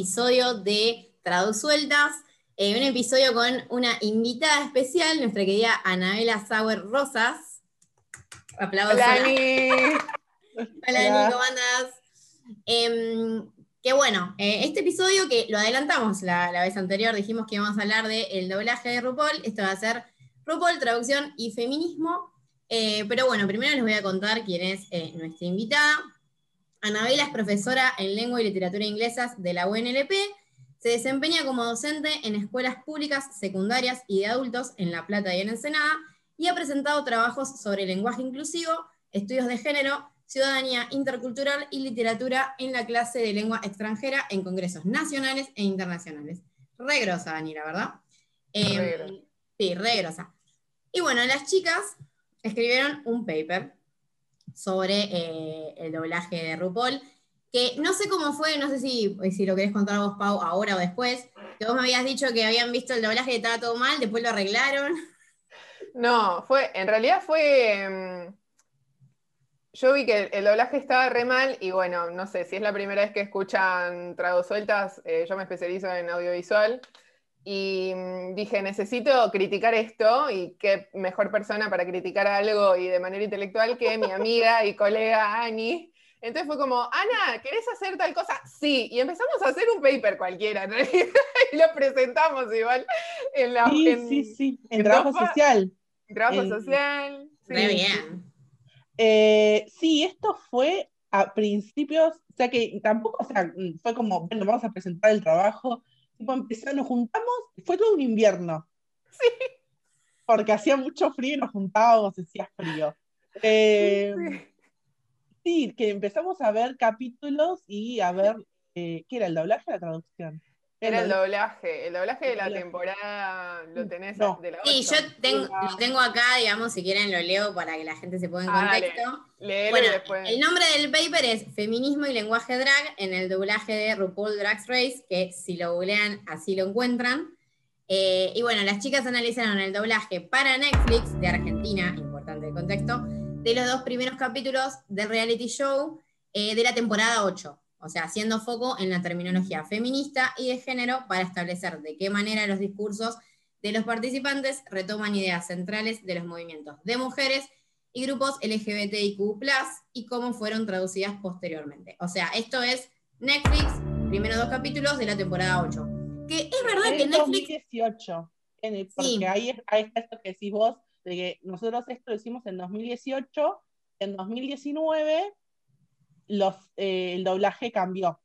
episodio de Traduzueltas. Eh, un episodio con una invitada especial, nuestra querida Anabela Sauer Rosas. Aplausos. Hola. Ani. Hola, Ani, ¿cómo andas? Em, que bueno, eh, este episodio que lo adelantamos la, la vez anterior, dijimos que íbamos a hablar del doblaje de RuPaul. Esto va a ser RuPaul, traducción y feminismo. Eh, pero bueno, primero les voy a contar quién es eh, nuestra invitada. Anabela es profesora en lengua y literatura inglesas de la UNLP. Se desempeña como docente en escuelas públicas, secundarias y de adultos en La Plata y en Ensenada, y ha presentado trabajos sobre lenguaje inclusivo, estudios de género, ciudadanía intercultural y literatura en la clase de lengua extranjera en congresos nacionales e internacionales. Re grosa, Dani, la verdad. Eh, sí, re grosa. Y bueno, las chicas escribieron un paper sobre eh, el doblaje de RuPaul, que no sé cómo fue, no sé si, si lo querés contar vos, Pau, ahora o después, que vos me habías dicho que habían visto el doblaje y estaba todo mal, después lo arreglaron. No, fue, en realidad fue. mm, Yo vi que el, doblaje estaba re mal y bueno, no sé, si es la primera vez que escuchan Tradusueltas, eh, yo me especializo en audiovisual y mm, dije, necesito criticar esto y qué mejor persona para criticar algo y de manera intelectual que mi amiga y colega Ani. Entonces fue como, Ana, ¿querés hacer tal cosa? Sí, y empezamos a hacer un paper cualquiera, en realidad, y lo presentamos igual en la Sí, en- sí, sí, en en trabajo social. Trabajo En- social. sí. Re bien. Eh, sí, esto fue a principios, o sea que tampoco, o sea, fue como, bueno, vamos a presentar el trabajo, tipo empezamos, nos juntamos, fue todo un invierno. Sí. Porque hacía mucho frío y nos juntábamos, hacía frío. Eh, Sí. sí, que empezamos a ver capítulos y a ver, eh, ¿qué era el doblaje o la traducción? Era el doblaje. El doblaje de la temporada lo tenés No. de la Sí, ocho. yo tengo, lo tengo acá, digamos, si quieren lo leo para que la gente se ponga en Ah, dale. contexto. Léelo Bueno, después. el nombre del paper es Feminismo y lenguaje drag en el doblaje de RuPaul Drag Race, que si lo googlean así lo encuentran. Eh, y bueno, las chicas analizaron el doblaje para Netflix de Argentina, importante el contexto, de los dos primeros capítulos del reality show eh, de la temporada 8. O sea, haciendo foco en la terminología feminista y de género para establecer de qué manera los discursos de los participantes retoman ideas centrales de los movimientos de mujeres y grupos LGBTIQ+, y cómo fueron traducidas posteriormente. O sea, esto es Netflix, primeros dos capítulos de la temporada 8. Que es verdad que En Netflix... 2018, en el- porque Sí. ahí, ahí está esto que decís vos, de que nosotros esto lo hicimos en 2018, en 2019 los, eh, el doblaje cambió.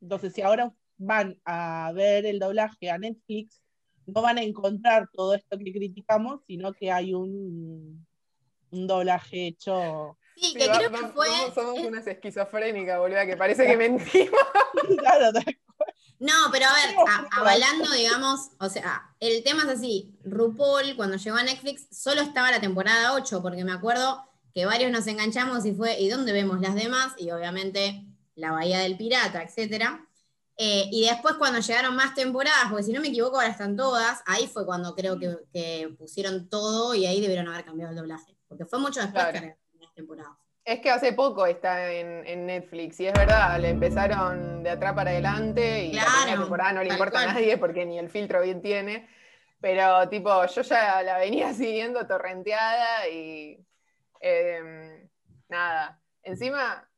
Entonces, si ahora van a ver el doblaje a Netflix, no van a encontrar todo esto que criticamos, sino que hay un, un doblaje hecho. Sí, Sí, que va- creo que fue... Somos, somos unas esquizofrénicas, boluda, que parece que mentimos. Claro, No, pero a ver, a- avalando, digamos, o sea, el tema es así, RuPaul cuando llegó a Netflix solo estaba la temporada 8, porque me acuerdo que varios nos enganchamos y fue, ¿y dónde vemos las demás? Y obviamente la Bahía del Pirata, etcétera. Eh, y después cuando llegaron más temporadas, porque si no me equivoco ahora están todas, ahí fue cuando creo que, que pusieron todo y ahí debieron haber cambiado el doblaje, porque fue mucho después Claro. que las temporadas. Es que hace poco está en, en Netflix, y es verdad, le empezaron de atrás para adelante y la Claro, primera temporada no le importa a nadie porque ni el filtro bien tiene. Pero tipo, yo ya la venía siguiendo torrenteada y eh, nada. Encima,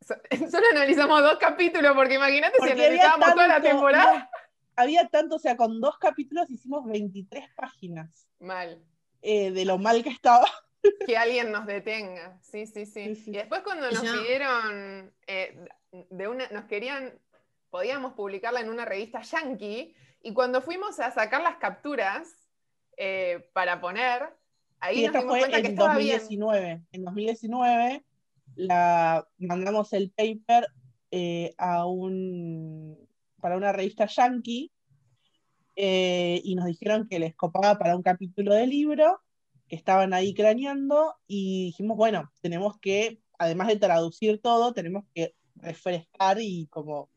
so- solo analizamos dos capítulos, porque imagínate si analizábamos toda la temporada. no, había tanto, o sea, con dos capítulos hicimos 23 páginas Mal. eh, de lo mal que estaba. Que alguien nos detenga. Sí, sí, sí. Sí, sí. Y después cuando nos pidieron eh, de una, nos querían, podíamos publicarla en una revista yankee, y cuando fuimos a sacar las capturas eh, para poner, ahí Y esto fue cuenta que en estaba bien. 2019. En 2019 la, mandamos el paper eh, a un, para una revista yankee eh, y nos dijeron que les copaba para un capítulo de libro, que estaban ahí craneando y dijimos, bueno, tenemos que, además de traducir todo, tenemos que refrescar y como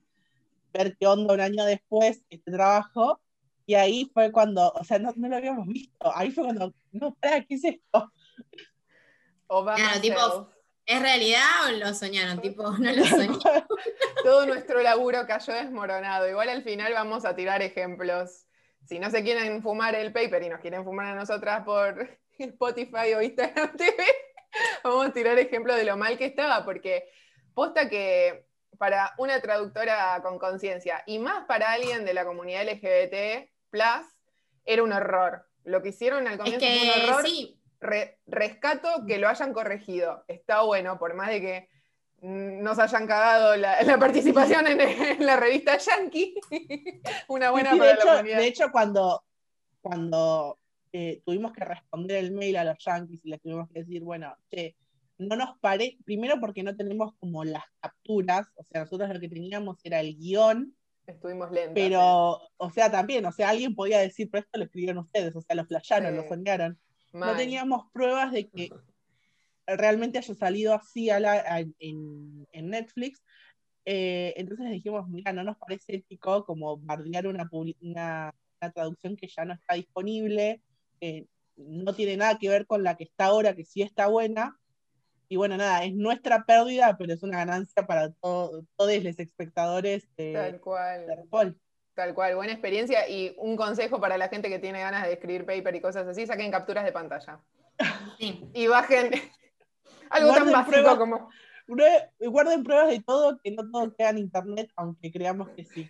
ver qué onda un año después este trabajo. Y ahí fue cuando, o sea, no, no lo habíamos visto. Ahí fue cuando, no, para, ¿qué es esto? Obama Claro, tipo. ¿Es realidad o lo soñaron? Tipo, no lo soñaron. Todo nuestro laburo cayó desmoronado. Igual al final vamos a tirar ejemplos. Si no se quieren fumar el paper y nos quieren fumar a nosotras por Spotify o Instagram TV, vamos a tirar ejemplos de lo mal que estaba, porque posta que para una traductora con conciencia y más para alguien de la comunidad LGBT, era un horror. Lo que hicieron al comienzo fue un horror. rescato que lo hayan corregido. Está bueno, por más de que nos hayan cagado la, participación en, la revista Yankee. Una buena de, hecho, de hecho, cuando, cuando eh, tuvimos que responder el mail a los Yankees y les tuvimos que decir, bueno, no nos parece, primero porque no tenemos como las capturas, o sea, nosotros lo que teníamos era el guion Estuvimos lentos. Pero, o sea, también, o sea, alguien podía decir, pero esto lo escribieron ustedes, o sea, lo flasharon, lo soñaron. No teníamos pruebas de que realmente haya salido así a la, en, Netflix. Eh, entonces dijimos, mira, no nos parece ético como bardear una, una, traducción que ya no está disponible, no tiene nada que ver con la que está ahora, que sí está buena, y bueno, nada, es nuestra pérdida, pero es una ganancia para todos los espectadores de, Tal cual. de Tal cual, buena experiencia y un consejo para la gente que tiene ganas de escribir paper y cosas así, saquen capturas de pantalla. Y bajen algo tan básico como... Guarden pruebas de todo, que no todo queda en internet, aunque creamos que sí.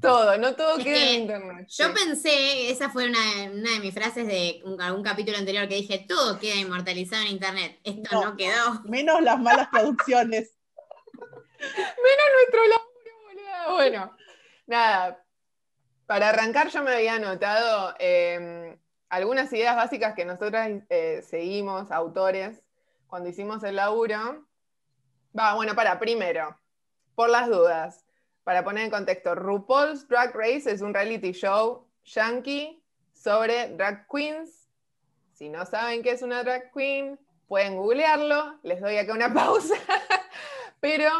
Todo, no todo queda en internet. Yo pensé, esa fue una, de mis frases de algún capítulo anterior que dije, todo queda inmortalizado en internet. Esto no, quedó. Menos las malas traducciones. menos nuestro laburo, Bueno, nada. Para arrancar yo me había anotado em, algunas ideas básicas que nosotras eh, seguimos, autores, cuando hicimos el laburo. Va, bueno, para, primero, por las dudas para poner en contexto, RuPaul's Drag Race es un reality show yankee sobre drag queens. Si no saben qué es una drag queen, pueden googlearlo. Les doy acá una pausa. Pero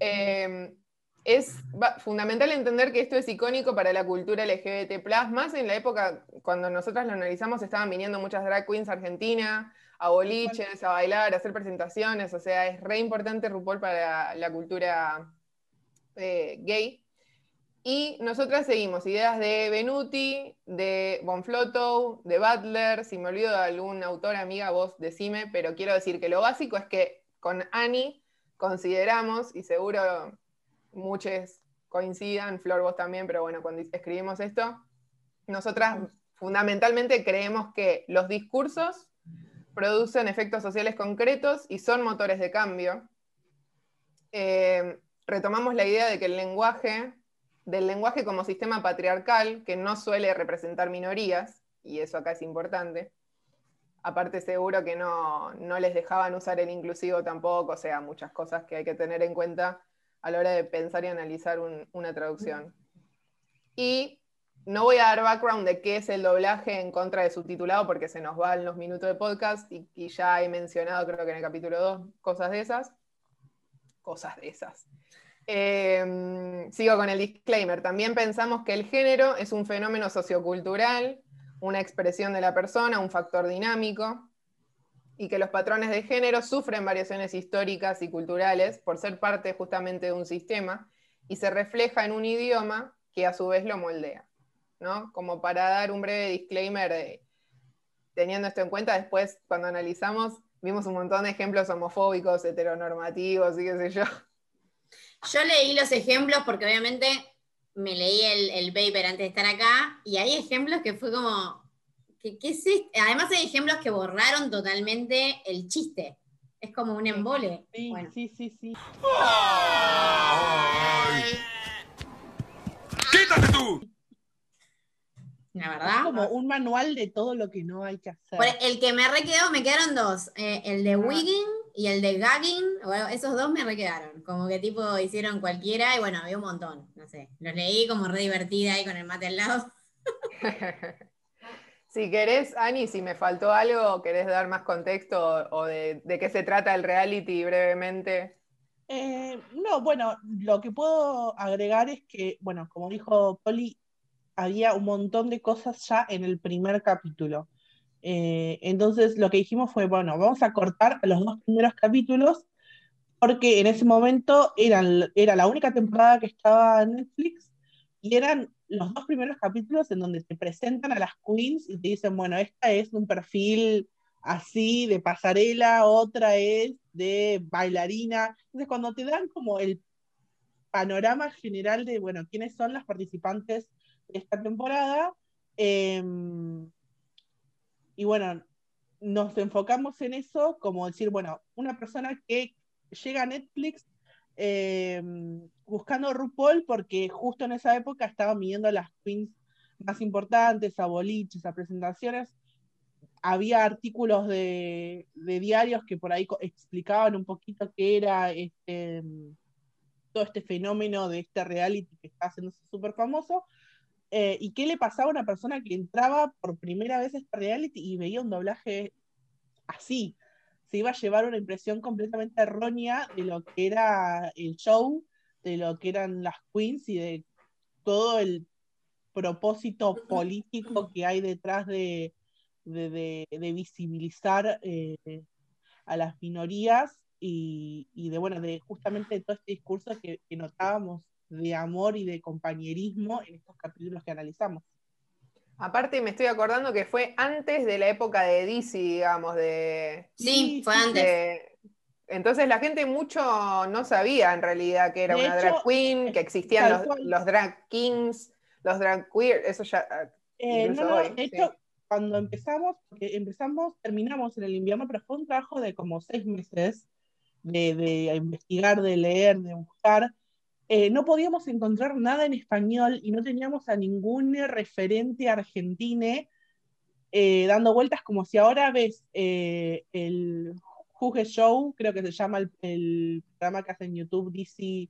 em, es fundamental entender que esto es icónico para la cultura LGBT, más en la época cuando nosotras lo analizamos, estaban viniendo muchas drag queens a Argentina, a boliches, a bailar, a hacer presentaciones. O sea, es re importante RuPaul para la cultura eh, gay. Y nosotras seguimos ideas de Benuti, de Bonflotto, de Butler. Si me olvido de algún autor, amiga, vos decime, pero quiero decir que lo básico es que con Annie consideramos, y seguro muchos coincidan, Flor vos también, pero bueno, cuando escribimos esto, nosotras fundamentalmente creemos que los discursos producen efectos sociales concretos y son motores de cambio. Eh, retomamos la idea de que el lenguaje, del lenguaje como sistema patriarcal, que no suele representar minorías, y eso acá es importante. Aparte seguro que no, les dejaban usar el inclusivo tampoco, o sea, muchas cosas que hay que tener en cuenta a la hora de pensar y analizar una traducción. Y no voy a dar background de qué es el doblaje en contra de subtitulado porque se nos van los minutos de podcast y, y ya he mencionado, creo que en el capítulo 2, cosas de esas. Cosas de esas. Em, sigo con el disclaimer. También pensamos que el género es un fenómeno sociocultural, una expresión de la persona, un factor dinámico, y que los patrones de género sufren variaciones históricas y culturales por ser parte justamente de un sistema y se refleja en un idioma que a su vez lo moldea. ¿no? Como para dar un breve disclaimer, teniendo esto en cuenta, después cuando analizamos vimos un montón de ejemplos homofóbicos, heteronormativos y qué sé yo, yo leí los ejemplos porque obviamente me leí el, paper antes de estar acá y hay ejemplos que fue como, ¿qué, es Además hay ejemplos que borraron totalmente el chiste. Es como un embole. Sí, sí, sí, sí. ¡Quítate tú! La verdad. Es como un manual de todo lo que no hay que hacer. el que me requedó, me quedaron dos. Eh, el de Wiggin y el de Gagging, bueno, esos dos me requedaron. Como que tipo hicieron cualquiera y bueno, había un montón. No sé. Los leí como re divertida ahí con el mate al lado. si querés, Ani, si me faltó algo, ¿querés dar más contexto o de, qué se trata el reality brevemente? Eh, no, bueno, lo que puedo agregar es que, bueno, como dijo Poli, había un montón de cosas ya en el primer capítulo. Eh, entonces lo que dijimos fue, bueno, vamos a cortar los dos primeros capítulos porque en ese momento eran, era la única temporada que estaba en Netflix y eran los dos primeros capítulos en donde te presentan a las queens y te dicen, bueno, esta es un perfil así de pasarela, otra es de bailarina. Entonces cuando te dan como el panorama general de, bueno, quiénes son las participantes de esta temporada, em, y bueno, nos enfocamos en eso, como decir, bueno, una persona que llega a Netflix eh, buscando RuPaul porque justo en esa época estaban midiendo las queens más importantes, a boliches, a presentaciones. Había artículos de, diarios que por ahí explicaban un poquito qué era este, todo este fenómeno de este reality que está haciéndose súper famoso. Eh, y qué le pasaba a una persona que entraba por primera vez a este reality y veía un doblaje así. Se iba a llevar una impresión completamente errónea de lo que era el show, de lo que eran las queens y de todo el propósito político que hay detrás de, visibilizar eh, a las minorías y, de bueno, de justamente todo este discurso que notábamos de amor y de compañerismo en estos capítulos que analizamos. Aparte me estoy acordando que fue antes de la época de DC, digamos, de... Sí, fue antes. entonces la gente mucho no sabía en realidad que era una drag queen, que existían los, drag kings, los drag queer, eso ya... Ah, eh, no, de hecho, cuando empezamos, porque empezamos, terminamos en el invierno, pero fue un trabajo de como seis meses de, de investigar, de leer, de buscar, eh, no podíamos encontrar nada en español y no teníamos a ningún referente argentino eh, dando vueltas como si ahora ves eh, el Juge Show, creo que se llama el, programa que hace en YouTube DC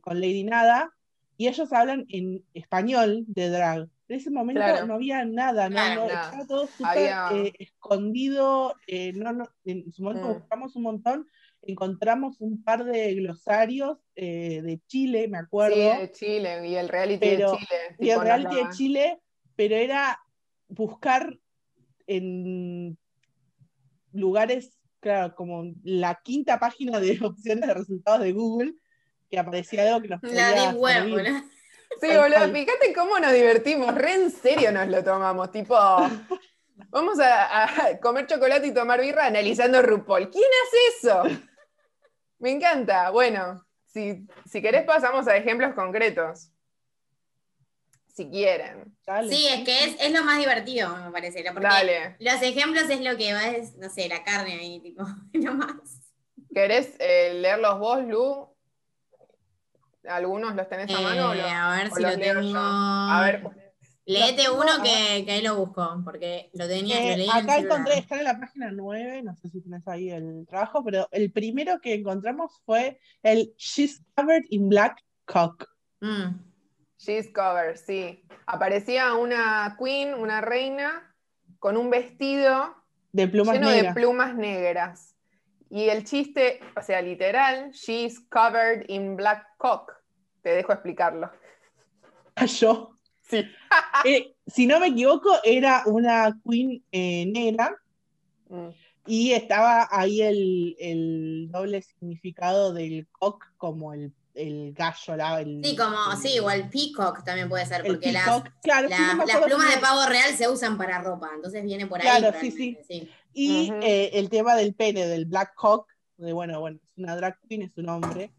con Lady Nada, y ellos hablan en español de drag. En ese momento no había nada, no, estaba todo súper escondido, no, en su momento mm. buscamos un montón encontramos un par de glosarios eh, de Chile, me acuerdo. Sí, de Chile, y el reality de Chile. Y el reality de Chile, pero era buscar en lugares, claro, como la quinta página de opciones de resultados de Google, que aparecía algo que nos podía La de web, Sí, boludo, fíjate cómo nos divertimos, re en serio nos lo tomamos, tipo, vamos a, a, comer chocolate y tomar birra analizando RuPaul. ¿Quién hace eso? Me encanta. Bueno, si, si querés pasamos a ejemplos concretos. Si quieren. Sí, es que es, lo más divertido, me parece. Porque los ejemplos es lo que va, es, no sé, la carne ahí, tipo, más. ¿Querés eh, leerlos vos, Lu? ¿Algunos los tenés a mano? Eh, a ver si lo tengo. A ver, Leete uno que, que, ahí lo busco, porque lo tenía. Eh, acá encontré, está en la página 9, no sé si tienes ahí el trabajo, pero el primero que encontramos fue el She's Covered in Black Cock. Mm. She's Covered, sí. Aparecía una queen, una reina, con un vestido de plumas lleno de plumas negras. Y el chiste, o sea, literal, She's Covered in Black Cock. Te dejo explicarlo. Yo. Sí. Eh, si no me equivoco, era una queen eh, negra mm. y estaba ahí el, doble significado del cock como el, gallo. La, sí, como, sí, igual peacock también puede ser, porque las, las plumas de pavo real se usan para ropa, entonces viene por ahí. Claro, sí, sí. Y eh, el tema del pene, del black cock, de bueno, bueno, es una drag queen, es un hombre.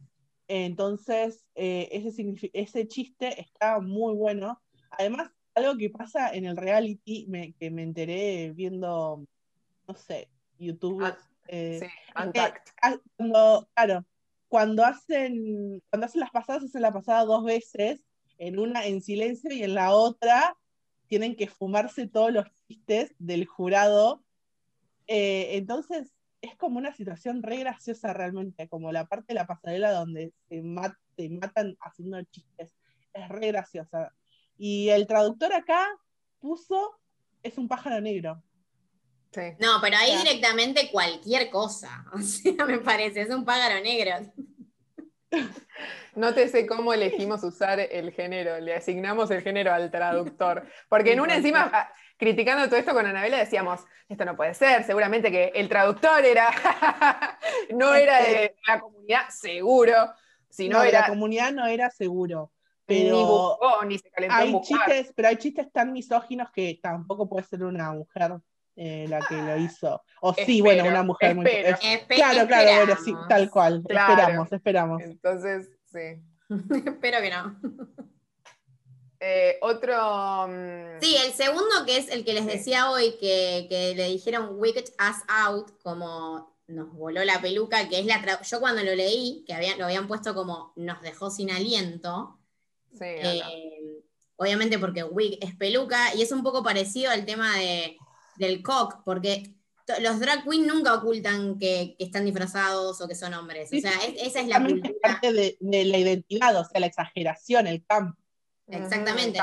Entonces, ese, ese chiste está muy bueno Además, algo que pasa en el reality, que me enteré viendo, no sé, YouTube. Ah, eh, sí, cuando, claro, cuando hacen, cuando hacen las pasadas, hacen la pasada dos veces, en una en silencio y en la otra tienen que fumarse todos los chistes del jurado. Eh, entonces, es como una situación re graciosa realmente, como la parte de la pasarela donde se, se matan haciendo chistes. Es re graciosa. Y el traductor acá puso, es un pájaro negro. Sí. No, pero ahí directamente cualquier cosa. O sea, me parece, es un pájaro negro. No te sé cómo elegimos usar el género, le asignamos el género al traductor. Porque en una encima, ah, criticando todo esto con Anabela, decíamos, esto no puede ser, seguramente que el traductor era, no era de la comunidad, seguro. Si no, era... la comunidad no era seguro. Pero ni se calentó hay chistes, pero hay chistes tan misóginos que tampoco puede ser una mujer eh, la que lo hizo. O sí, bueno, una mujer muy. claro, claro, bueno, sí, tal cual. Esperamos, esperamos. Entonces, sí. Espero que no. Eh, otro. Mm, sí, el segundo que es el que les decía hoy, que, que, le dijeron Wicked Ass Out, como nos voló la peluca, que es la. Yo cuando lo leí, que habían, lo habían puesto como nos dejó sin aliento. Sí, eh, obviamente porque Wig es peluca, y es un poco parecido al tema de del cock, porque los drag queens nunca ocultan que, están disfrazados o que son hombres. o sea, esa es la cultura. parte de, la identidad, o sea, la exageración, el camp. Exactamente.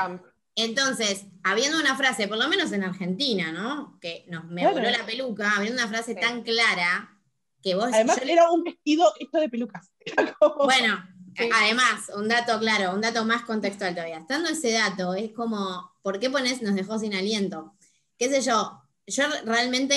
Entonces, habiendo una frase, por lo menos en Argentina, ¿no? Que nos me voló la peluca, habiendo una frase tan clara que vos. Además, era un vestido esto de pelucas. Bueno, además, un dato claro, un dato más contextual todavía. Estando ese dato, es como, ¿por qué pones nos dejó sin aliento? ¿Qué sé yo? yo realmente,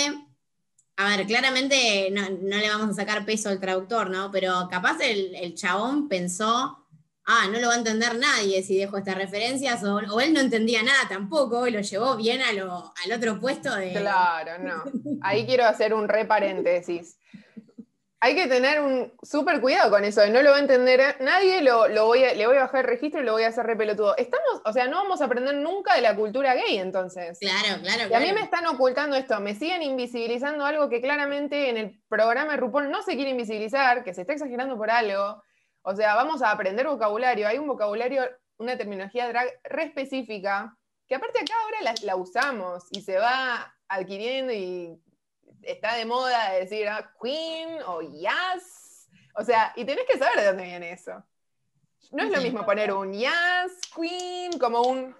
a ver, claramente no, le vamos a sacar peso al traductor, ¿no? Pero capaz el, chabón pensó, ah, no lo va a entender nadie si dejo estas referencias, o, él no entendía nada tampoco, y lo llevó bien a lo, al otro puesto de... Claro, no. Ahí quiero hacer un re paréntesis hay que tener un súper cuidado con eso, no lo va a entender nadie, lo, voy le voy a bajar el registro y lo voy a hacer repelotudo. Estamos, o sea, no vamos a aprender nunca de la cultura gay entonces. Claro, claro. Y a mí me están ocultando esto, me siguen invisibilizando algo que claramente en el programa de RuPaul no se quiere invisibilizar, que se está exagerando por algo. O sea, vamos a aprender vocabulario, hay un vocabulario, una terminología drag re específica, que aparte acá ahora la, la usamos y se va adquiriendo y está de moda decir ah, Queen o Yes. O sea, y tenés que saber de dónde viene eso. No es lo mismo poner un Yes, Queen, como un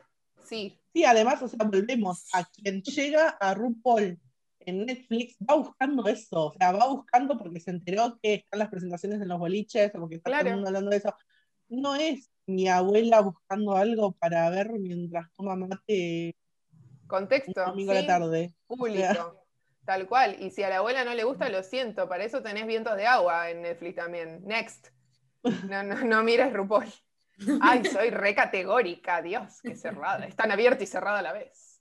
sí. Sí, además, o sea, volvemos a quien llega a RuPaul en Netflix, va buscando eso, o sea, va buscando porque se enteró que están las presentaciones en los boliches, o porque está todo el mundo hablando de eso. No es mi abuela buscando algo para ver mientras toma mate. Contexto. domingo de la tarde. Público. Tal cual. Y si a la abuela no le gusta, lo siento. Para eso tenés vientos de agua en Netflix también. Next. No, no, no mires RuPaul. Ay, soy re categórica, Dios, qué cerrada. Es tan abierta y cerrada a la vez.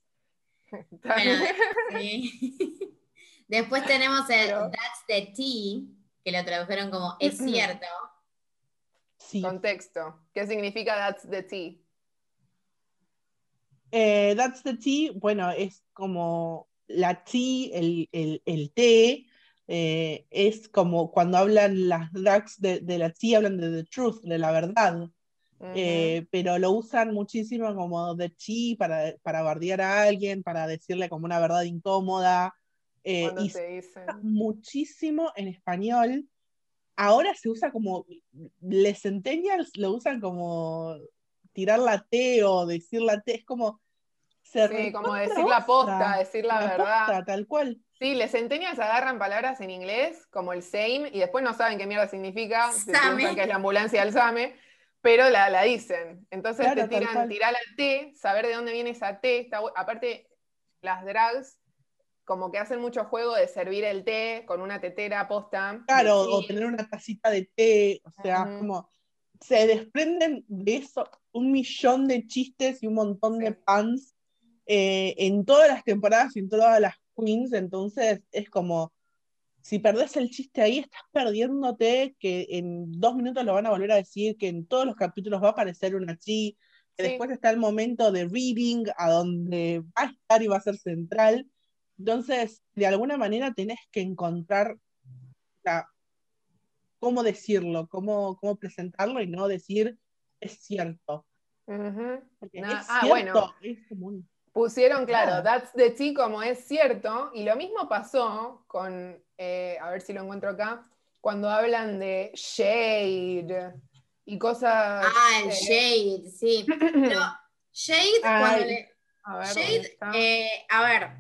Después tenemos el That's the Tea, que lo tradujeron como es cierto. Sí. Contexto. ¿Qué significa That's the Tea? Eh, that's the Tea, bueno, es como la T, el, el, T, eh, es como cuando hablan las drags de, la T, hablan de the truth, de la verdad. Eh, pero lo usan muchísimo como the T para, para bardear a alguien, para decirle como una verdad incómoda. Eh, y se muchísimo en español. Ahora se usa como, les centennials lo usan como tirar la T o decir la T, es como, sí, como decir la posta, decir la, verdad. tal cual. Sí, les centenias agarran palabras en inglés, como el same, y después no saben qué mierda significa, se piensan que es la ambulancia del SAME, pero la, la dicen. Entonces te tiran, tirar la T, saber de dónde viene esa T. aparte, las drags como que hacen mucho juego de servir el té con una tetera posta. Claro, o tener una tacita de té, o sea, como se desprenden de eso un millón de chistes y un montón de pans eh, en todas las temporadas y en todas las queens, entonces es como, si perdés el chiste ahí, estás perdiéndote que en dos minutos lo van a volver a decir, que en todos los capítulos va a aparecer una chi, que después está el momento de reading, a donde va a estar y va a ser central. Entonces, de alguna manera tenés que encontrar cómo decirlo, cómo, cómo presentarlo y no decir es cierto. ah, bueno. es común. Pusieron, claro, that's the tea como es cierto, y lo mismo pasó con, eh, a ver si lo encuentro acá, cuando hablan de shade y cosas... Ah, el shade, sí. Pero shade, cuando le... A ver, shade, eh, a ver,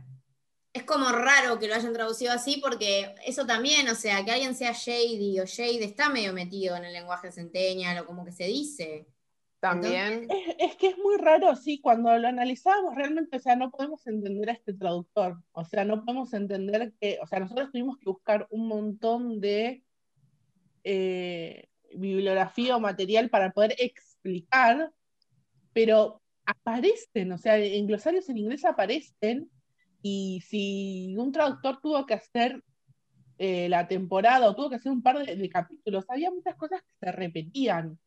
es como raro que lo hayan traducido así porque eso también, o sea, que alguien sea shady o shade está medio metido en el lenguaje centennial o como que se dice. También. Es, es que es muy raro, sí, cuando lo analizamos realmente, o sea, no podemos entender a este traductor, o sea, no podemos entender que, o sea, nosotros tuvimos que buscar un montón de eh, bibliografía o material para poder explicar, pero aparecen, o sea, en glosarios en inglés aparecen, y si un traductor tuvo que hacer eh, la temporada o tuvo que hacer un par de, de capítulos, había muchas cosas que se repetían.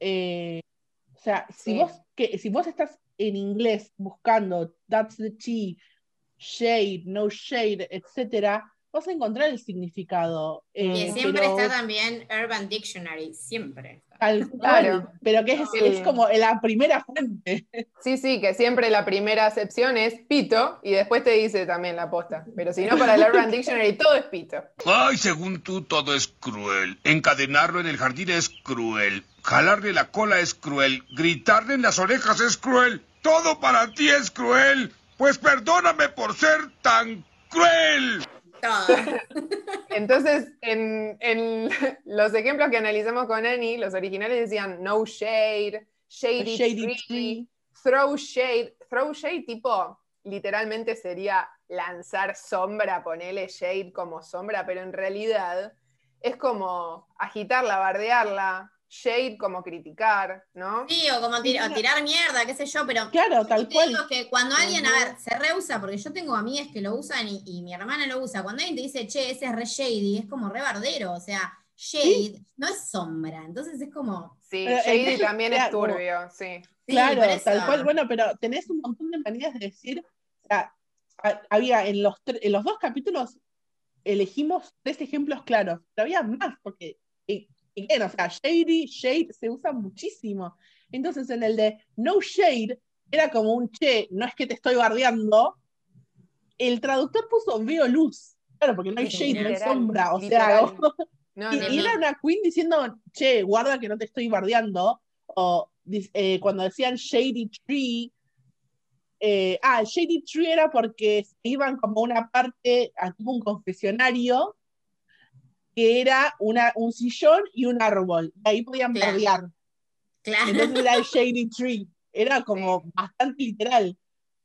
Eh, o sea, si, Sí. vos, que, si vos estás en inglés buscando that's the tea, shade, no shade, etcétera, vas a encontrar el significado. Y eh, siempre pero está también Urban Dictionary, siempre. Claro. pero que es, Sí. es como la primera fuente. Sí, sí, que siempre la primera acepción es pito y después te dice también la posta. Pero si no, para el Urban Dictionary todo es pito. Ay, según tú, todo es cruel. Encadenarlo en el jardín es cruel. Jalarle la cola es cruel. Gritarle en las orejas es cruel. Todo para ti es cruel. Pues perdóname por ser tan cruel. Entonces, en, en los ejemplos que analizamos con Annie, los originales decían no shade, shady, Shady tree, tree. throw shade. Throw shade, tipo, literalmente sería lanzar sombra, ponerle shade como sombra, pero en realidad es como agitarla, bardearla, shade como criticar, ¿no? Sí, o como tir- o tirar mierda, qué sé yo, pero Claro, tal te cual. digo que cuando alguien, a ver, se rehúsa, porque yo tengo amigas que lo usan y, y mi hermana lo usa, cuando alguien te dice, che, ese es re shady, es como re bardero, o sea, shade no es sombra, entonces es como, Sí, Pero, shady también es claro, turbio, sí. sí, Claro, tal cual. Bueno, pero tenés un montón de maneras de decir. o sea, ha- había en los, en los dos capítulos elegimos tres ejemplos claros, pero había más, porque, bien, o sea, shady, shade se usa muchísimo. Entonces, en el de no shade, era como un che, no es que te estoy bardeando. El traductor puso veo luz. Claro, porque no hay shade, no hay literal, sombra. O literal. sea, No, y, no, y no. era una queen diciendo, che, guarda que no te estoy bardeando. O eh, cuando decían Shady Tree, eh, ah, Shady Tree era porque se iban como una parte, a un confesionario, que era una, un sillón y un árbol. Y ahí podían Claro. bardear. claro. Entonces era el Shady Tree. Era como bastante literal.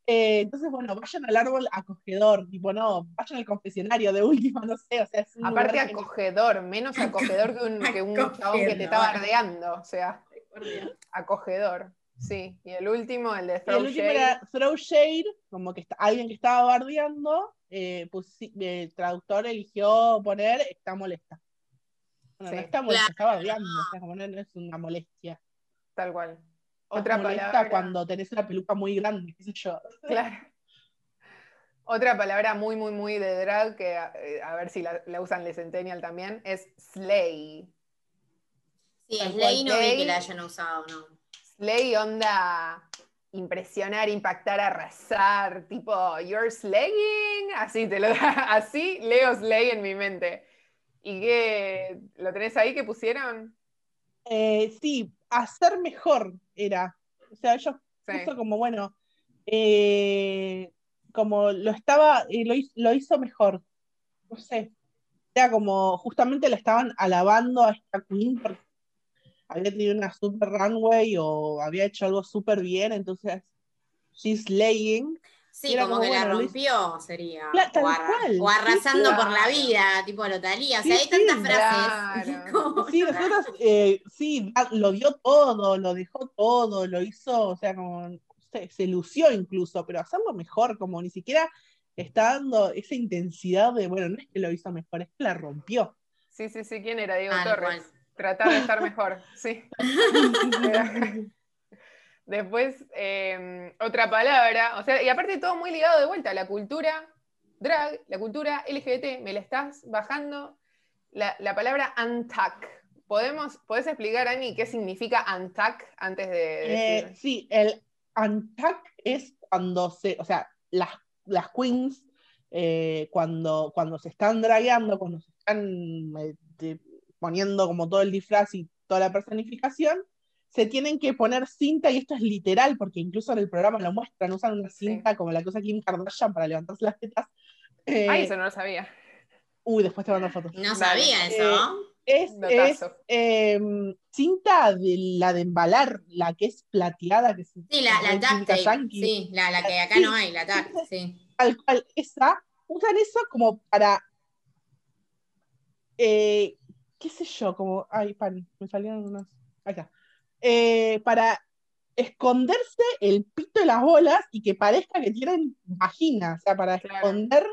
Eh, entonces, bueno, vayan al árbol acogedor, tipo, no, vayan al confesionario de última, no sé, o sea, es un Aparte que- acogedor, menos acogedor que un, que un chabón que te está bardeando, o sea, acogedor. Sí, y el último, el de Throw el último Shade. era Throw Shade, como que está, alguien que estaba bardeando, eh, pues el traductor eligió poner está molesta. Bueno, Sí. no está molesta, Claro. está bardeando, o sea, como no, no es una molestia. Tal cual. Otra molesta palabra. cuando tenés una peluca muy grande, qué sé yo. Claro. Otra palabra muy, muy, muy de drag, que eh, a ver si la, la usan de Centennial también, es slay. Sí, Slay no vi que la hayan usado, no. Slay onda impresionar, impactar, arrasar, tipo, you're slaying, así te lo así leo slay en mi mente. ¿Y qué? ¿Lo tenés ahí que pusieron? Eh, sí, hacer mejor era. O sea, ellos Sí. puso como, bueno, eh, como lo estaba, eh, lo, hizo, lo hizo mejor. No sé. Era como, justamente le estaban alabando a esta queen porque había tenido una super runway o había hecho algo súper bien, entonces she's laying. Sí, como, como, que la bueno, rompió, sería. Claro, tal o, arra- cual, o sí, arrasando por la vida, tipo lo Talía. O Sí, sea, hay tantas sí, frases. claro. Sí, nosotros, eh, sí, da- lo dio todo, lo dejó todo, lo hizo, o sea, como se, se lució incluso, pero hacerlo mejor, como ni siquiera está dando esa intensidad de, bueno, no es que lo hizo mejor, es que la rompió. Sí, sí, sí, ¿quién era? Diego Torres. cual. Tratar de estar mejor, sí. Después, eh, otra palabra, o sea, y aparte todo muy ligado de vuelta la cultura drag, la cultura LGBT, me la estás bajando. La, la palabra untuck. ¿Podemos, ¿Podés explicar, Ani, qué significa untuck antes de Eh, sí, el untuck es cuando se, o sea, las, las queens, eh, cuando, cuando se están dragueando, cuando se están eh, poniendo como todo el disfraz y toda la personificación, se tienen que poner cinta, y esto es literal, porque incluso en el programa lo muestran, usan una cinta como la que usa Kim Kardashian para levantarse las tetas. Eh, Ay, eso no lo sabía. Uy, después te mando fotos. No sabía eso. Es, es em, cinta de la de embalar, la que es plateada, que es Sí, la, la tape. Sí, la, la que acá Sí. no hay, la tac, sí. tal cual, esa, usan eso como para, eh, qué sé yo, como, ay, pan, me salieron unos, acá, Eh, para esconderse el pito de las bolas y que parezca que tienen vagina, o sea, para Claro. esconder,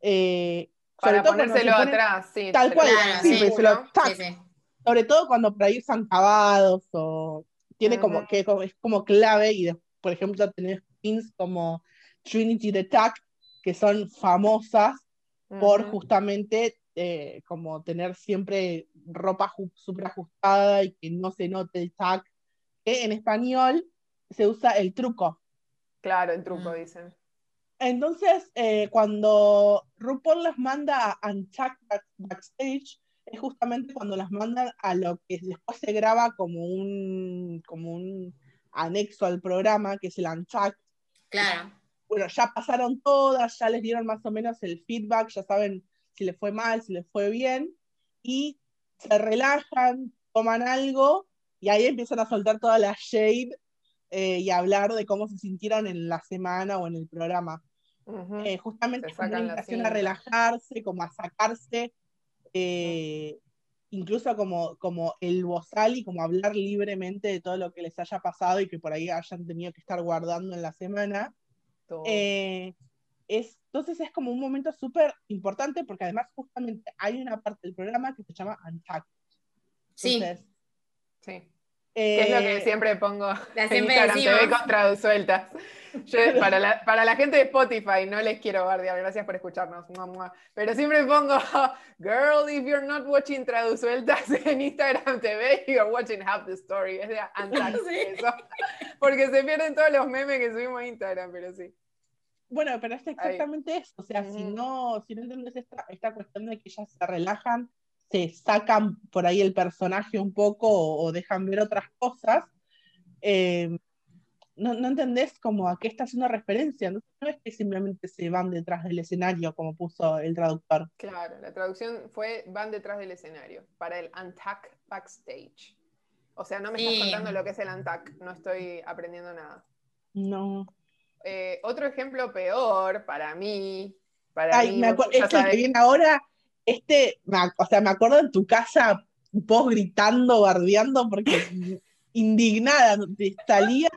eh, Para ponérselo se ponen- atrás, sí. tal cual, Claro, sí, sí. lo tac, Sí, sobre todo cuando por ahí usan cavados o tiene como que es como clave y de- por ejemplo tenés pins como Trinity the Tac que son famosas por justamente eh, como tener siempre ropa súper ajustada y que no se note el tac que en español se usa el truco Claro, el truco, Mm. dicen. entonces, eh, cuando RuPaul las manda a back- Backstage, es justamente cuando las mandan a lo que después se graba como un, como un anexo al programa, que es el Untucked. Claro. Bueno, ya pasaron todas, ya les dieron más o menos el feedback, ya saben si les fue mal, si les fue bien, y se relajan, toman algo, y ahí empiezan a soltar toda la shade eh, y a hablar de cómo se sintieron en la semana o en el programa. Eh, justamente es una invitación a relajarse, como a sacarse, eh, incluso como, como el bozal y como hablar libremente de todo lo que les haya pasado y que por ahí hayan tenido que estar guardando en la semana. Es, entonces es como un momento súper importante porque además justamente hay una parte del programa que se llama Untagged. Sí, Entonces, sí. Que es lo eh, que siempre pongo en siempre Instagram. TV con tradusueltas. Yo, para, la, para la gente de Spotify, no les quiero bardear, gracias por escucharnos. Pero siempre pongo, girl, if you're not watching tradusueltas en Instagram TV, you're watching half the story. Es de Antax, Sí. eso. Porque se pierden todos los memes que subimos a Instagram, pero sí. Bueno, pero es exactamente eso. O sea, si no, si no entendés esta, esta cuestión de que ellas se relajan, se sacan por ahí el personaje un poco o, o dejan ver otras cosas, eh, no, no entendés como a qué está haciendo referencia. No, No es que simplemente se van detrás del escenario, como puso el traductor. Claro, la traducción fue van detrás del escenario para el Untack Backstage. O sea, no me Sí. estás contando lo que es el Untack, no estoy aprendiendo nada. No. Eh, otro ejemplo peor para mí, para Ay, mí, me este que viene ahora, este, me o sea, me acuerdo en tu casa, vos gritando, bardeando, porque indignada, te salía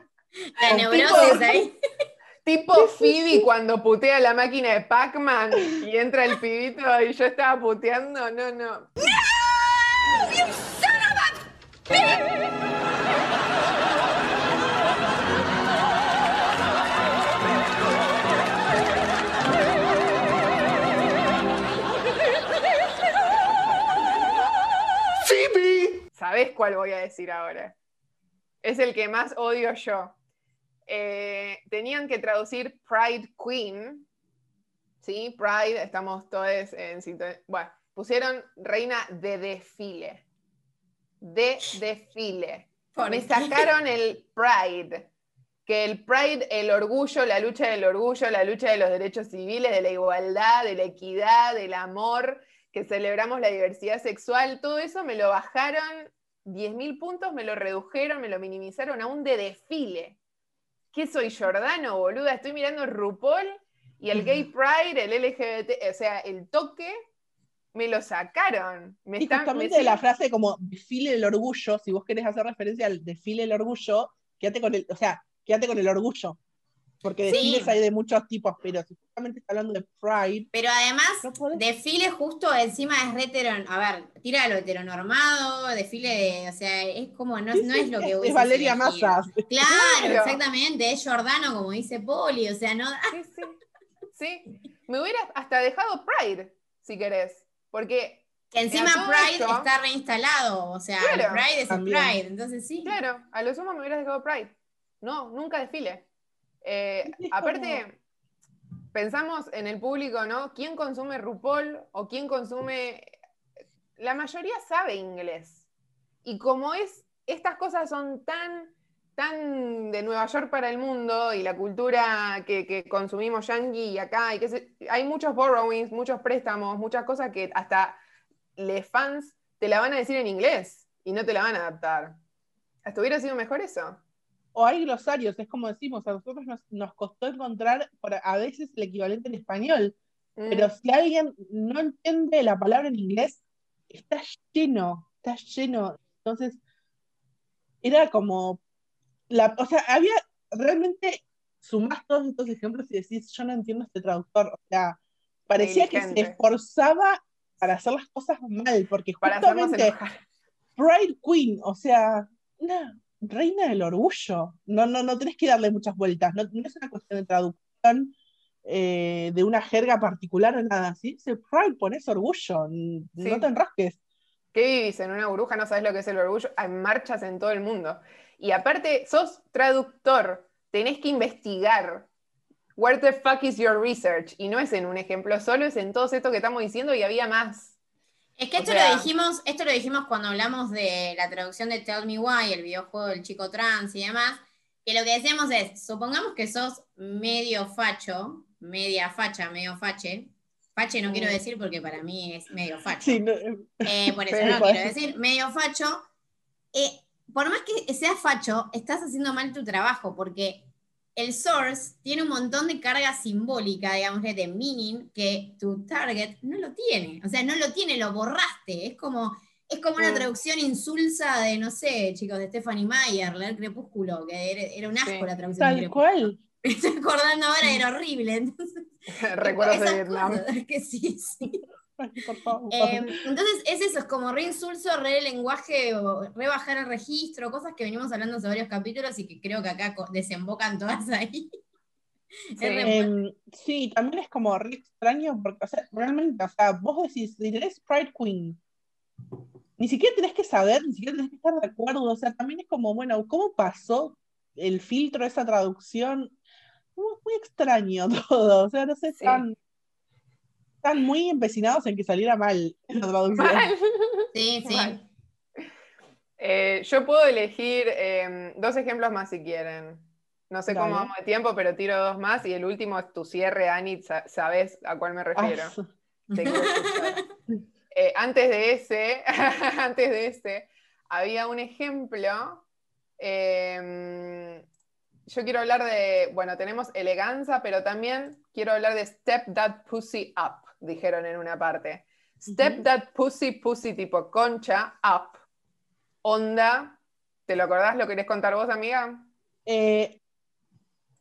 la neurosis tipo- ahí. tipo Phoebe cuando putea la máquina de Pac-Man y entra el pibito y yo estaba puteando, no, no. ¿Sabés cuál voy a decir ahora? Es el que más odio yo. Eh, tenían que traducir Pride Queen. ¿Sí? Pride, estamos todos en sintonía. Bueno, pusieron reina de desfile. De desfile. ¿Por Me sacaron el Pride. Que el Pride, el orgullo, la lucha del orgullo, la lucha de los derechos civiles, de la igualdad, de la equidad, del amor, que celebramos la diversidad sexual, todo eso me lo bajaron 10.000 puntos, me lo redujeron, me lo minimizaron a un de desfile. ¿Qué soy, Jordano, boluda? Estoy mirando RuPaul y el Gay Pride, el LGBT, o sea, el toque, me lo sacaron. Me Y están- me justamente de la frase como desfile del orgullo, si vos querés hacer referencia al desfile del orgullo, quédate con el, o sea, quédate con el orgullo. Porque Sí. desfiles hay de muchos tipos, pero si justamente está hablando de Pride, Pero además, no desfile justo encima es re hetero- A ver, tira lo heteronormado, desfile de. O sea, es como. No, Sí, no sí, es lo que es, hubieses Valeria. Massa. Claro, Claro. exactamente. Es Jordano, como dice Poli. O sea, no. Sí, sí. Sí. Me hubieras hasta dejado Pride, si querés. Porque, Que encima Pride esto- está reinstalado. O sea, Claro. Pride es el También. Pride. Entonces sí. claro, a lo sumo me hubieras dejado Pride. No, nunca desfile. Eh, aparte, pensamos en el público, ¿no? ¿Quién consume RuPaul o quién consume... La mayoría sabe inglés. Y como es estas cosas son tan, tan de Nueva York para el mundo y la cultura que, consumimos yankee y acá, y que hay muchos borrowings, muchos préstamos, muchas cosas que hasta los fans te la van a decir en inglés y no te la van a adaptar. ¿Hasta hubiera sido mejor eso? O hay glosarios, es como decimos, a nosotros nos, costó encontrar a veces el equivalente en español, pero mm. si alguien no entiende la palabra en inglés, está lleno, está lleno. Entonces, era como, la, o sea, había realmente sumás todos estos ejemplos y decís, yo no entiendo este traductor, o sea, parecía que se esforzaba para hacer las cosas mal, porque justamente Pride Queen, o sea, una reina del orgullo, no, no, no tenés que darle muchas vueltas, no, es una cuestión de traducción eh, de una jerga particular o nada, ¿sí? Se Pride pones orgullo, no te enrosques. ¿Qué vivís en una burbuja? No sabes lo que es el orgullo. Hay marchas en todo el mundo. Y aparte, sos traductor, tenés que investigar. Where the fuck is your research? Y no es en un ejemplo solo, es en todo esto que estamos diciendo y había más. Es que esto lo dijimos, esto lo dijimos cuando hablamos de la traducción de Tell Me Why, el videojuego del chico trans y demás, que lo que decíamos es, supongamos que sos medio facho, media facha, medio fache. Fache no quiero decir porque para mí es medio facho. Eh, eh, por eso no quiero decir, medio facho. Eh, por más que seas facho, estás haciendo mal tu trabajo, porque el source tiene un montón de carga simbólica, digamos, de meaning, que tu target no lo tiene. O sea, no lo tiene, lo borraste. Es como, es como una traducción insulsa de, no sé, chicos, de Stephanie Meyer, leer Crepúsculo, que era, un asco la traducción. Tal cual. Me estoy acordando ahora, era horrible. Entonces, Recuerdos de Vietnam. que sí, sí. Em, entonces es eso, es como re insulso, re lenguaje, re bajar el registro, cosas que venimos hablando hace varios capítulos y que creo que acá desembocan todas ahí. Em, sí, también es como re extraño porque, o sea, realmente, o sea, vos decís, tenés Pride Queen, ni siquiera tenés que saber, ni siquiera tenés que estar de acuerdo, o sea, también es como, bueno, ¿cómo pasó el filtro de esa traducción? Muy, extraño todo, o sea, no sé, tan están muy empecinados en que saliera mal la traducción. Sí, sí. Eh, yo puedo elegir em, dos ejemplos más si quieren. No sé cómo vamos de tiempo, pero tiro dos más y el último es tu cierre, Anit, sabes a cuál me refiero. Eh, antes de ese, antes de ese, había un ejemplo. Em, yo quiero hablar de, bueno, tenemos eleganza, pero también quiero hablar de Step That Pussy Up dijeron en una parte. Step that pussy, pussy tipo concha, up. Onda. ¿Te lo acordás? ¿Lo querés contar vos, amiga? Eh,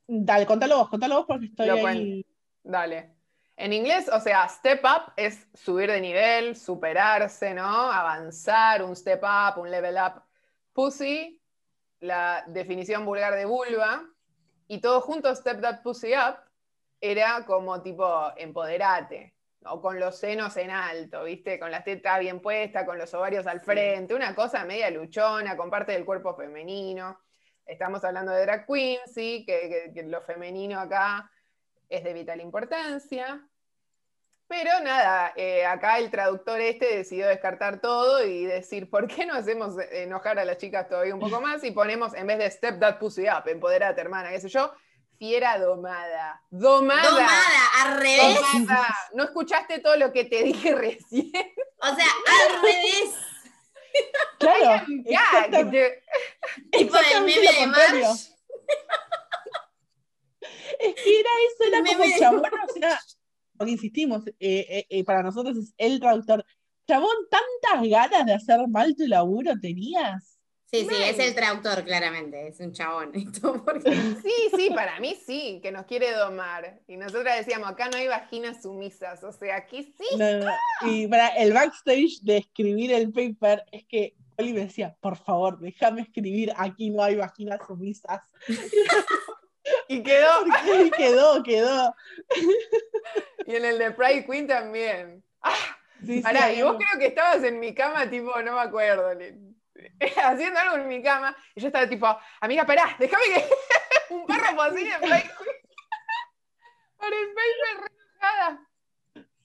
dale, contalo vos, contalo vos porque estoy ahí. Dale. En inglés, o sea, step up es subir de nivel, superarse, ¿no? Avanzar, un step up, un level up. Pussy, la definición vulgar de vulva. Y todo junto, step that pussy up, era como tipo, empoderate, o con los senos en alto, ¿viste? Con las tetas bien puestas, con los ovarios al frente, una cosa media luchona, con parte del cuerpo femenino. Estamos hablando de drag queen, sí, que, lo femenino acá es de vital importancia. Pero nada, eh, acá el traductor este decidió descartar todo y decir, ¿por qué no hacemos enojar a las chicas todavía un poco más y ponemos, en vez de step that pussy up, empoderate hermana, qué sé yo, fiera domada. Domada. Domada, al revés. ¿No escuchaste todo lo que te dije recién? O sea, al revés. Claro. Ya, tipo el meme de Marsh. Es que era eso, era como chabón, o sea, porque insistimos, eh, eh, eh, para nosotros es el traductor. Chabón, tantas ganas de hacer mal tu laburo tenías. Sí, sí, es el traductor, claramente, es un chabón. Sí, sí, para mí sí, que nos quiere domar. Y nosotras decíamos, acá no hay vaginas sumisas, o sea, aquí sí. Y para el backstage de escribir el paper es que Oli me decía, por favor, déjame escribir, aquí no hay vaginas sumisas. y quedó. Y quedó, quedó. Y en el de Pride Queen también. Ah, sí, y vos creo que estabas en mi cama, tipo, no me acuerdo, haciendo algo en mi cama, y yo estaba tipo, amiga, pará, déjame que un párrafo así de Play Para el paper relajada.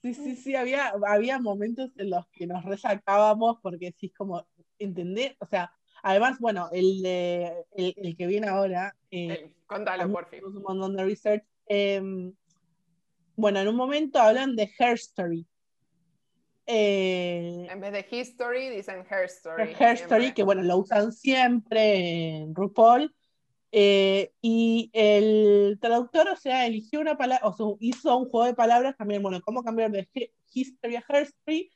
Sí, sí, sí, había, había momentos en los que nos resacábamos porque decís como, ¿entendés? O sea, Además, bueno, el, de, el, que viene ahora. Eh, contalo, por fin. Un montón de research. Em, bueno, en un momento hablan de Hair Story. Eh, en vez de History, dicen Hair Story. Hair Story, que bueno, lo usan siempre en RuPaul. Eh, y el traductor, o sea, eligió una palabra, o sea, hizo un juego de palabras también, bueno, cómo cambiar de history a history.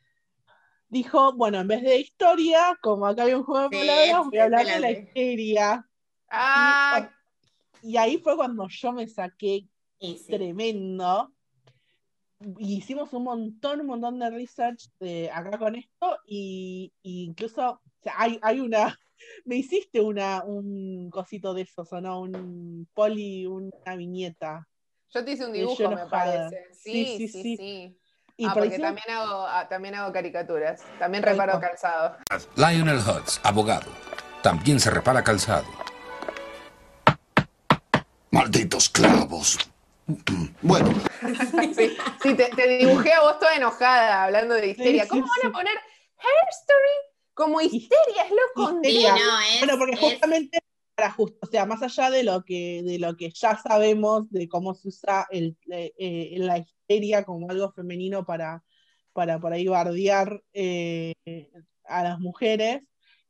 Dijo, bueno, en vez de historia, como acá hay un juego de palabras, voy a hablar de la historia. Ah. Y, ahí fue cuando yo me saqué tremendo. Y hicimos un montón, un montón de research de acá con esto, y, incluso o sea, hay, hay una me hiciste una, un cosito de esos, ¿o no? Un poli, una viñeta. Yo te hice un dibujo, me parece. Sí, sí, sí. sí, ah, porque también, hago, ah, también hago caricaturas. También reparo calzado. Lionel Hutz, abogado. También se repara calzado. Malditos clavos. Bueno. sí, te, dibujé a vos toda enojada hablando de histeria. ¿Cómo van a poner Hair Story como histeria, es lo contrario. bueno, porque justamente para justo, o sea, más allá de lo que, de lo que ya sabemos de cómo se usa el, eh, la histeria como algo femenino para, para por ahí bardear eh, a las mujeres,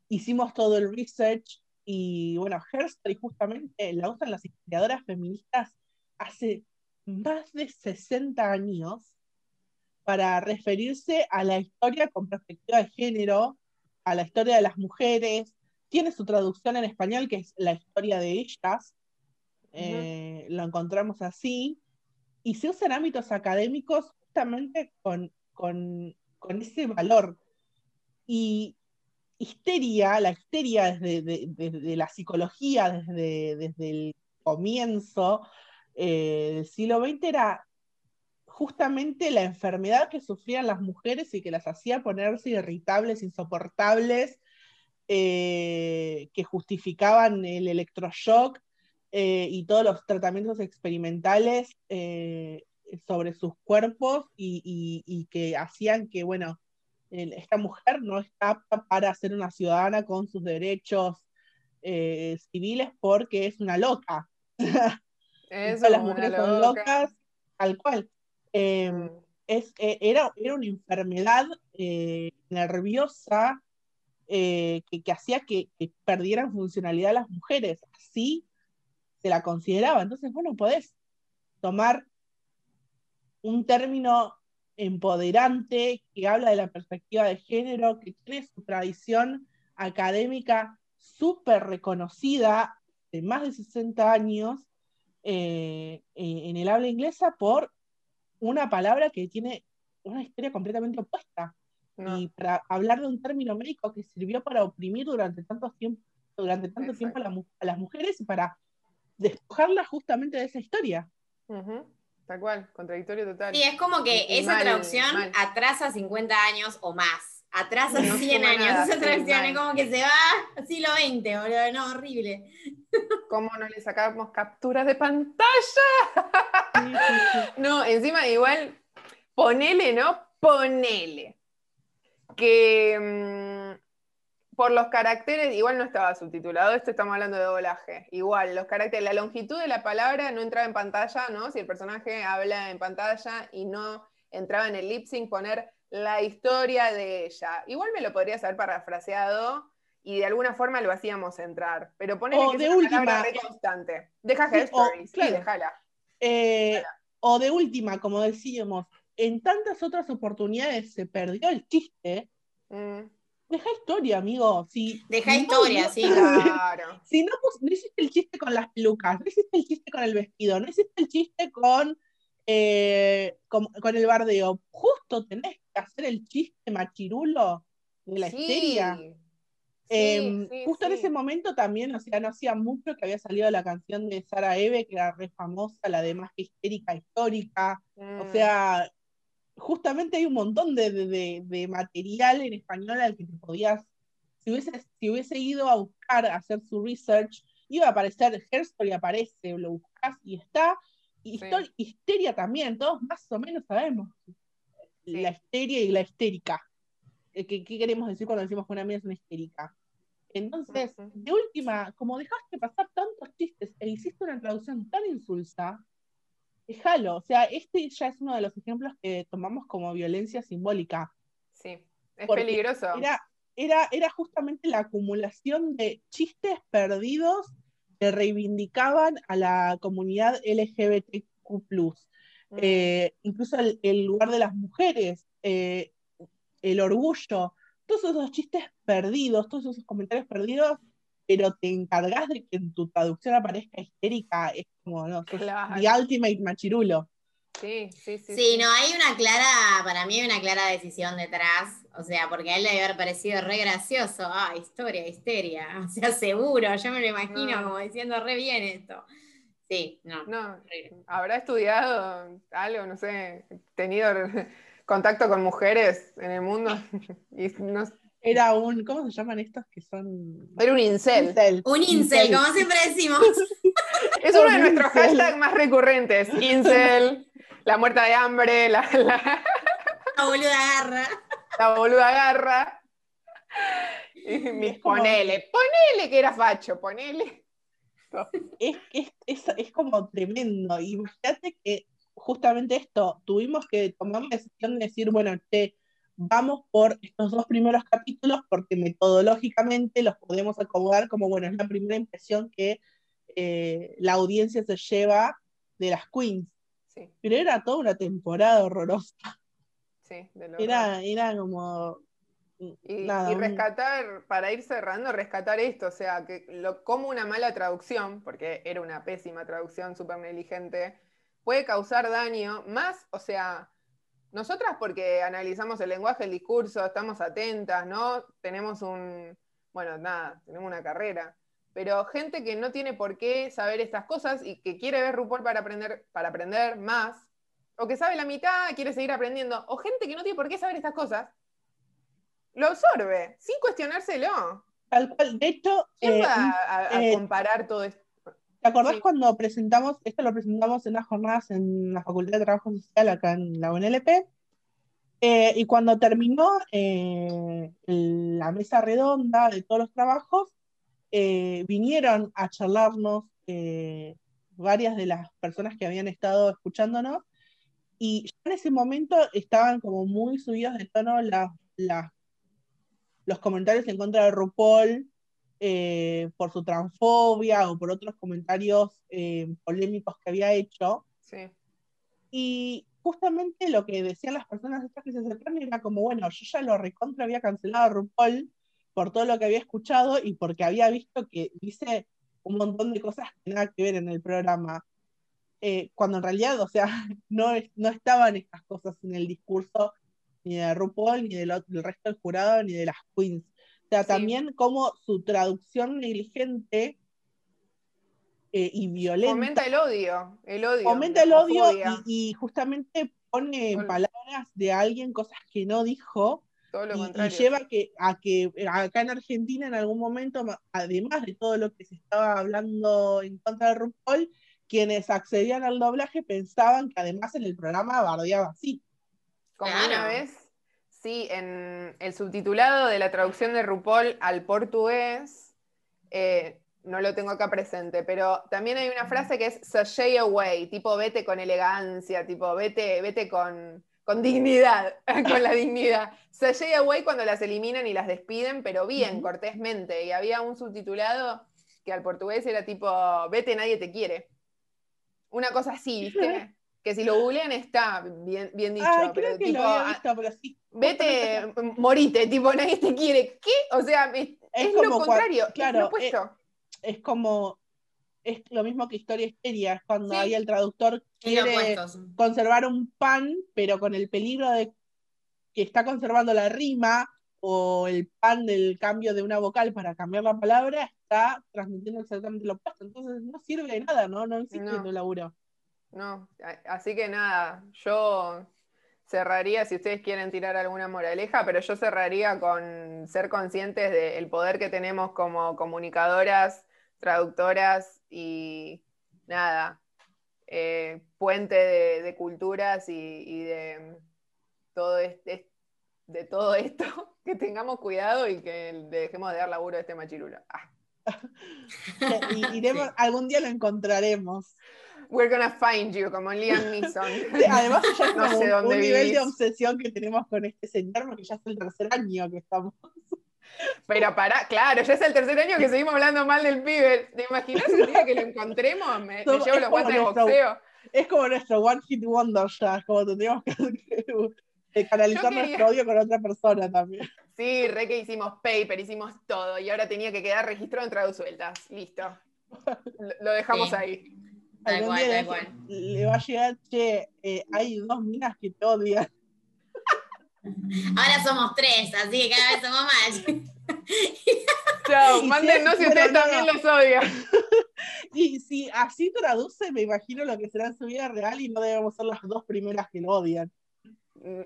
hicimos todo el research y bueno, Herstory justamente la usan las historiadoras feministas hace más de 60 años para referirse a la historia con perspectiva de género a la historia de las mujeres. Tiene su traducción en español, que es la historia de ellas. Eh, lo encontramos así. Y se usa en ámbitos académicos justamente con, con, ese valor. Y histeria, la histeria desde la psicología, desde, desde el comienzo eh, del siglo XX, era justamente la enfermedad que sufrían las mujeres y que las hacía ponerse irritables, insoportables, eh, que justificaban el electroshock eh, y todos los tratamientos experimentales eh, sobre sus cuerpos y, que hacían que, bueno, esta mujer no está apta para ser una ciudadana con sus derechos civiles porque es una loca. las mujeres son locas, tal cual. Em, mm. es, e, era, era, una enfermedad eh, nerviosa eh, que, hacía que, perdieran funcionalidad las mujeres. Así se la consideraba. Entonces, bueno, podés tomar un término empoderante que habla de la perspectiva de género, que tiene su tradición académica súper reconocida de más de 60 años eh, en el habla inglesa por una palabra que tiene una historia completamente opuesta. Y para hablar de un término médico que sirvió para oprimir durante tanto tiempo, durante tanto tiempo a, las mujeres y para despojarlas justamente de esa historia. Tal cual, contradictorio total. Sí, es como que esa traducción atrasa 50 años o más. Atrasa 100 años esa traducción, es como que se va siglo XX, boludo, no, horrible. ¿Cómo no le sacamos capturas de pantalla? no, encima igual, ponele, ¿no? Ponele. Que mm, por los caracteres, igual no estaba subtitulado, esto estamos hablando de doblaje. Igual, los caracteres, la longitud de la palabra no entraba en pantalla, ¿no? Si el personaje habla en pantalla y no entraba en el lip sync, poner la historia de ella. Igual me lo podrías haber parafraseado y de alguna forma lo hacíamos entrar. Pero ponele que es una palabra constante. Deja sí, Stories, sí, déjala. Eh, o de última, como decíamos, en tantas otras oportunidades se perdió el chiste. Mm. Deja historia, amigo. Si, Deja historia, sí, claro. si no, pues, no hiciste el chiste con las pelucas, no hiciste el chiste con el vestido, no hiciste el chiste con, eh, con, el bardeo. Justo tenés que hacer el chiste machirulo de la histeria. Em, justo en ese momento también, o sea, no hacía mucho que había salido la canción de Sara Eve, que era re famosa, la de más histérica histórica. O mm. sea, justamente hay un montón de, material en español al que te podías, si hubiese, si hubiese ido a buscar, a hacer su research, iba a aparecer, y aparece, lo buscas y está. Y histeria también, todos más o menos sabemos la histeria y la histérica. Eh, ¿Qué, queremos decir cuando decimos que una amiga es una histérica? Entonces, de última, como dejaste pasar tantos chistes e hiciste una traducción tan insulsa, déjalo. O sea, este ya es uno de los ejemplos que tomamos como violencia simbólica. Sí, es peligroso. Era, era, era justamente la acumulación de chistes perdidos que reivindicaban a la comunidad LGBTQ. Mm, Eh, incluso el, el lugar de las mujeres, eh, el orgullo, todos esos chistes perdidos, todos esos comentarios perdidos, pero te encargas de que en tu traducción aparezca histérica, es como, no, sos Claro. the ultimate machirulo. sí, sí, sí. Sí, no, hay una clara, para mí hay una clara decisión detrás, o sea, porque a él le debe haber parecido re gracioso, ah, historia, histeria, o sea, seguro, yo me lo imagino No. como diciendo re bien esto. Sí, no. No, horrible. habrá estudiado algo, no sé, tenido contacto con mujeres en el mundo. Y no- Era un, ¿cómo se llaman estos que son? era un incel. Incel. Un incel, como siempre decimos. Es uno de nuestros hashtags más recurrentes. Incel, la muerta de hambre, la, la, La boluda agarra. la boluda garra. Y mis como- ponele, ponele que era facho, ponele. Es, es, es, es como tremendo. Imagínate que justamente esto, tuvimos que tomar la decisión de decir, bueno, che, vamos por estos dos primeros capítulos porque metodológicamente los podemos acomodar como, bueno, es la primera impresión que eh, la audiencia se lleva de las queens. Sí, Pero era toda una temporada horrorosa. sí, de lo Era, era como... Y, nada, y un- rescatar, para ir cerrando, rescatar esto, o sea, que lo, como una mala traducción, porque era una pésima traducción, súper negligente, puede causar daño, más, o sea, nosotras porque analizamos el lenguaje, el discurso, estamos atentas, ¿no? Tenemos un, bueno, nada, tenemos una carrera, pero gente que no tiene por qué saber estas cosas y que quiere ver RuPaul para aprender, para aprender más, o que sabe la mitad, quiere seguir aprendiendo, o gente que no tiene por qué saber estas cosas, lo absorbe, sin cuestionárselo. Tal cual. De hecho, ¿Quién eh, va a, a eh, comparar todo esto? ¿Te acordás Sí. cuando presentamos, esto lo presentamos en unas jornadas en la Facultad de Trabajo Social acá en la UNLP? Eh, y cuando terminó eh, la mesa redonda de todos los trabajos, eh, vinieron a charlarnos varias de las personas que habían estado escuchándonos y ya en ese momento estaban como muy subidos de tono las, las- los comentarios en contra de RuPaul eh, por su transfobia o por otros comentarios eh, polémicos que había hecho. Sí, Y justamente lo que decían las personas estas que se acercaron era como, bueno, yo ya lo recontra había cancelado a RuPaul por todo lo que había escuchado y porque había visto que dice un montón de cosas que nada que ver en el programa. Eh, cuando en realidad, o sea, no, no estaban estas cosas en el discurso ni de RuPaul, ni del, del resto del jurado, ni de las queens. O sea, Sí. también como su traducción negligente eh, y violenta fomenta el odio, el odio. fomenta el odio y, y justamente pone en palabras de alguien cosas que no dijo todo lo y, lleva que, a que acá en Argentina en algún momento, además de todo lo que se estaba hablando en contra de RuPaul, quienes accedían al doblaje pensaban que además en el programa bardeaba así. Como Claro. una vez, sí, en el subtitulado de la traducción de RuPaul al portugués, eh, no lo tengo acá presente, pero también hay una frase que es sashay away, tipo vete con elegancia, tipo vete, vete con, con dignidad, con la dignidad. Sashay away cuando las eliminan y las despiden, pero bien, cortésmente. Y había un subtitulado que al portugués era tipo vete, nadie te quiere. Una cosa así, ¿viste? Que si lo googlean está bien, bien dicho, Ay, pero creo que tipo, lo había ah, visto, pero sí. vete, morite, tipo, nadie te quiere. ¿Qué? O sea, es, es lo como contrario, claro, es lo opuesto. Es como, es lo mismo que historia histeria, es cuando Sí. ahí el traductor quiere conservar un pan, pero con el peligro de que está conservando la rima o el pan del cambio de una vocal para cambiar la palabra, está transmitiendo exactamente lo opuesto. Entonces no sirve de nada, ¿no? No existe No. tu laburo. No, así que nada, yo cerraría, si ustedes quieren tirar alguna moraleja, pero yo cerraría con ser conscientes del poder que tenemos como comunicadoras, traductoras y nada, eh, puente de, de culturas y, y de todo este, de todo esto, que tengamos cuidado y que le dejemos de dar laburo a este machirulo. Ah. Y iremos, algún día lo encontraremos. We're gonna find you, como Liam Neeson. Además, ya es No como sé un- dónde un nivel de obsesión que tenemos con este señor, porque ya es el tercer año que estamos. Pero pará, claro, ya es el tercer año que seguimos hablando mal del pibe. ¿Te imaginas el día que lo encontremos? Me, llevo los guantes de boxeo. Es como nuestro One Hit Wonder ya, como tendríamos que, que- canalizar quería- nuestro odio con otra persona también. Sí, re que hicimos paper, hicimos todo y ahora tenía que quedar registrado en traduzueltas. Listo. Lo, lo dejamos Sí. ahí. Tal Algún cual, día tal le- cual. le va a llegar, che, eh, hay dos minas que te odian. Ahora somos tres, así que cada vez somos más. Chao, Y si ustedes no, también los odian. Y si así traduce, me imagino lo que será en su vida real y no debemos ser las dos primeras que lo odian. Sí.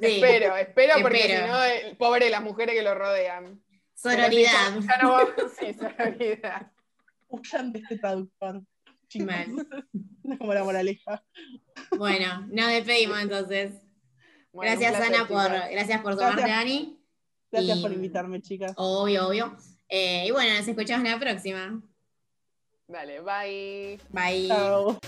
Espero, espero, porque si no, eh, pobre las mujeres que lo rodean. Sororidad. Pero sí, ya no vamos- sí, sororidad. Huyan de este traductor. chicos. Mal. Es como la moraleja. Bueno, nos despedimos entonces. Bueno, gracias, placer, Ana, por, chicas. gracias por Gracias. Dani. Gracias Y- por invitarme, chicas. Obvio, obvio. Eh, y bueno, nos escuchamos la próxima. Dale, bye. Bye. Chao.